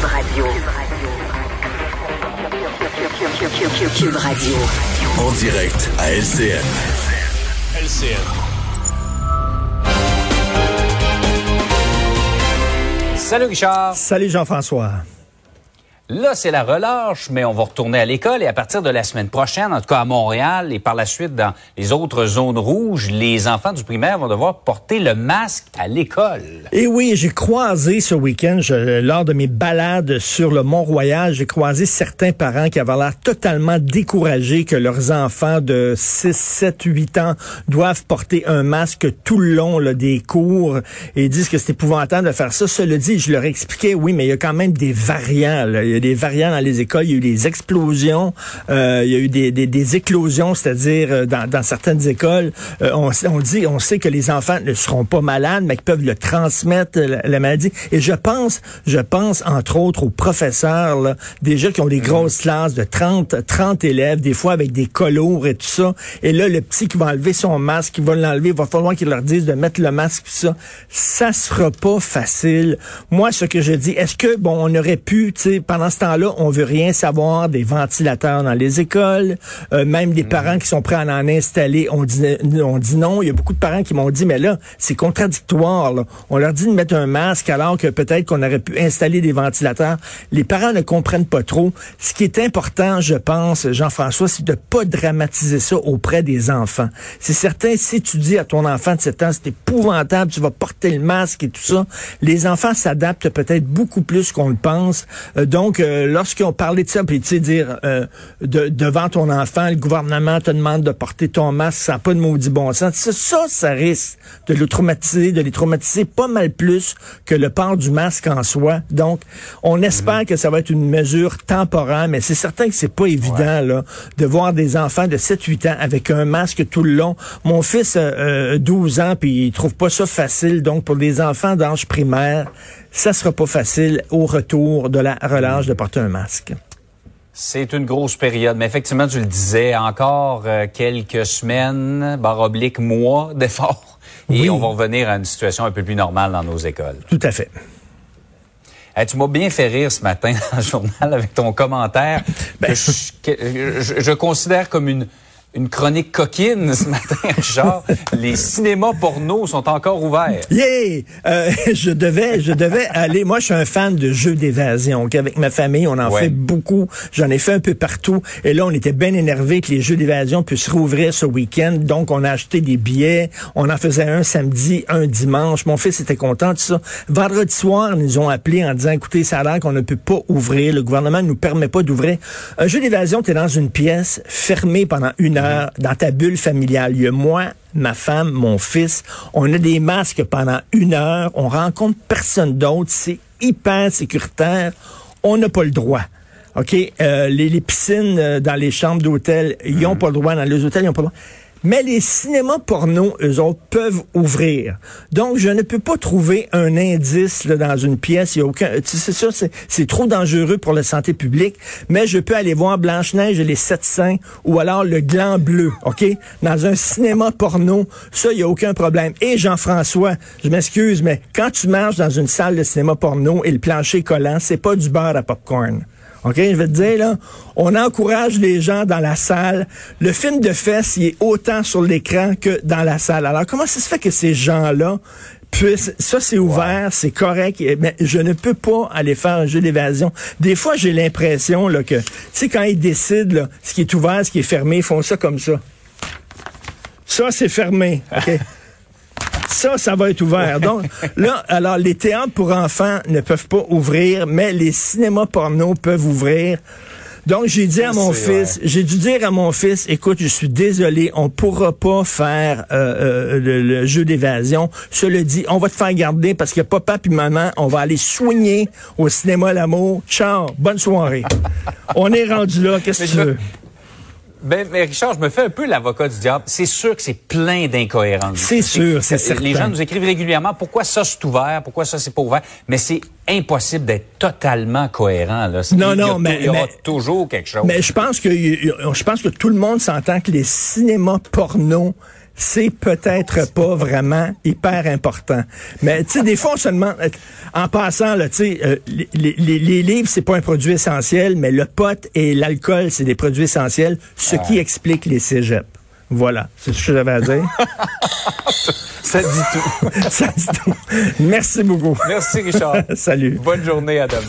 Cube Radio. Cube Radio. En direct à LCN. LCN. Salut Richard. Salut Jean-François. Là, c'est la relâche, mais on va retourner à l'école et à partir de la semaine prochaine, en tout cas à Montréal et par la suite dans les autres zones rouges, les enfants du primaire vont devoir porter le masque à l'école. Et oui, j'ai croisé ce week-end, lors de mes balades sur le Mont-Royal, j'ai croisé certains parents qui avaient l'air totalement découragés que leurs enfants de 6, 7, 8 ans doivent porter un masque tout le long des cours et disent que c'est épouvantable de faire ça. Cela dit, je leur expliquais, oui, mais il y a quand même des variants. Des variants dans les écoles, il y a eu des explosions, euh, il y a eu des, des, des éclosions, c'est-à-dire euh, dans, dans, certaines écoles, euh, on, on, dit, on sait que les enfants ne seront pas malades, mais qu'ils peuvent le transmettre la, maladie. Et je pense, je pense entre autres aux professeurs, là, déjà qui ont des mm. grosses classes de 30, 30 élèves, des fois avec des colours et tout ça. Et là, le petit qui va enlever son masque, qui va l'enlever, il va falloir qu'il leur dise de mettre le masque, tout ça. Ça sera pas facile. Moi, ce que je dis, est-ce que bon, on aurait pu, tu sais, pendant ce temps-là, on veut rien savoir des ventilateurs dans les écoles. Euh, même des mm. parents qui sont prêts à en installer, on dit, on dit non. Il y a beaucoup de parents qui m'ont dit, mais là, c'est contradictoire. On leur dit de mettre un masque alors que peut-être qu'on aurait pu installer des ventilateurs. Les parents ne comprennent pas trop. Ce qui est important, je pense, Jean-François, c'est de pas dramatiser ça auprès des enfants. C'est certain, si tu dis à ton enfant de 7 ans, c'est épouvantable, tu vas porter le masque et tout ça, les enfants s'adaptent peut-être beaucoup plus qu'on le pense. Euh, donc, lorsqu'on parlait de ça, puis tu sais, dire euh, de, devant ton enfant, le gouvernement te demande de porter ton masque, ça n'a pas de maudit bon sens. Ça, ça risque de le traumatiser, de les traumatiser pas mal plus que le port du masque en soi. Donc, on espère que ça va être une mesure temporaire, mais c'est certain que c'est pas évident là de voir des enfants de 7-8 ans avec un masque tout le long. Mon fils a euh, 12 ans, puis il trouve pas ça facile. Donc, pour les enfants d'âge primaire, ça sera pas facile au retour de la relâche de porter un masque. C'est une grosse période, mais effectivement, tu le disais, encore euh, quelques semaines, barre oblique, mois d'efforts, et on va revenir à une situation un peu plus normale dans nos écoles. Tout à fait. tu m'as bien fait rire ce matin dans le journal avec ton commentaire ben, que je, considère comme une une chronique coquine ce matin, Richard. les cinémas porno sont encore ouverts. Yeah! Euh, je devais, je devais aller. Moi, je suis un fan de jeux d'évasion. Avec ma famille, on en fait beaucoup. J'en ai fait un peu partout. Et là, on était bien énervés que les jeux d'évasion puissent rouvrir ce week-end. Donc, on a acheté des billets. On en faisait un samedi, un dimanche. Mon fils était content de ça. Vendredi soir, ils nous ont appelé en disant, écoutez, ça a l'air qu'on ne peut pas ouvrir. Le gouvernement ne nous permet pas d'ouvrir. Un jeu d'évasion, tu es dans une pièce fermée pendant une heure dans ta bulle familiale. Il y a moi, ma femme, mon fils. On a des masques pendant une heure. On rencontre personne d'autre. C'est hyper sécuritaire. On n'a pas le droit. OK? Euh, les, piscines euh, dans les chambres d'hôtel, ils n'ont mm. pas le droit. Dans les hôtels, ils n'ont pas le droit. Mais les cinémas porno, eux autres, peuvent ouvrir. Donc, je ne peux pas trouver un indice là, dans une pièce. Il y a aucun. C'est ça, c'est trop dangereux pour la santé publique. Mais je peux aller voir Blanche-Neige et les Sept Saints ou alors le Gland Bleu, OK? Dans un cinéma porno, ça, il n'y a aucun problème. Et Jean-François, je m'excuse, mais quand tu marches dans une salle de cinéma porno et le plancher collant, c'est pas du beurre à popcorn. OK, je vais te dire, là, on encourage les gens dans la salle. Le film de fesses, il est autant sur l'écran que dans la salle. Alors, comment ça se fait que ces gens-là puissent... Ça, c'est ouvert, c'est correct, mais je ne peux pas aller faire un jeu d'évasion. Des fois, j'ai l'impression là, que, tu sais, quand ils décident là, ce qui est ouvert, ce qui est fermé, ils font ça comme ça. Ça, c'est fermé. OK? Ça, ça va être ouvert. Donc, là, alors, les théâtres pour enfants ne peuvent pas ouvrir, mais les cinémas porno peuvent ouvrir. Donc, j'ai dit à mon fils, j'ai dû dire à mon fils, écoute, je suis désolé, on pourra pas faire euh, euh, le, jeu d'évasion. Cela dit, on va te faire garder parce que papa puis maman, on va aller soigner au cinéma L'amour. Ciao, bonne soirée. on est rendu là, qu'est-ce que tu veux? Ben, mais Richard, je me fais un peu l'avocat du diable. C'est sûr que c'est plein d'incohérences. C'est sûr, c'est certain. Les gens nous écrivent régulièrement pourquoi ça c'est ouvert, pourquoi ça c'est pas ouvert? Mais c'est impossible d'être totalement cohérent. Là. Non, non, mais il y aura toujours quelque chose. Mais je pense que je pense que tout le monde s'entend que les cinémas porno c'est peut-être pas vraiment hyper important. Mais tu sais, des fois, on se demande, en passant, là, tu sais, euh, les, les, les, livres, c'est pas un produit essentiel, mais le pot et l'alcool, c'est des produits essentiels, ce qui explique les cégeps. Voilà, c'est ce que j'avais à dire? Ça dit tout. Ça dit tout. Merci beaucoup. Merci, Richard. Salut. Bonne journée, à demain.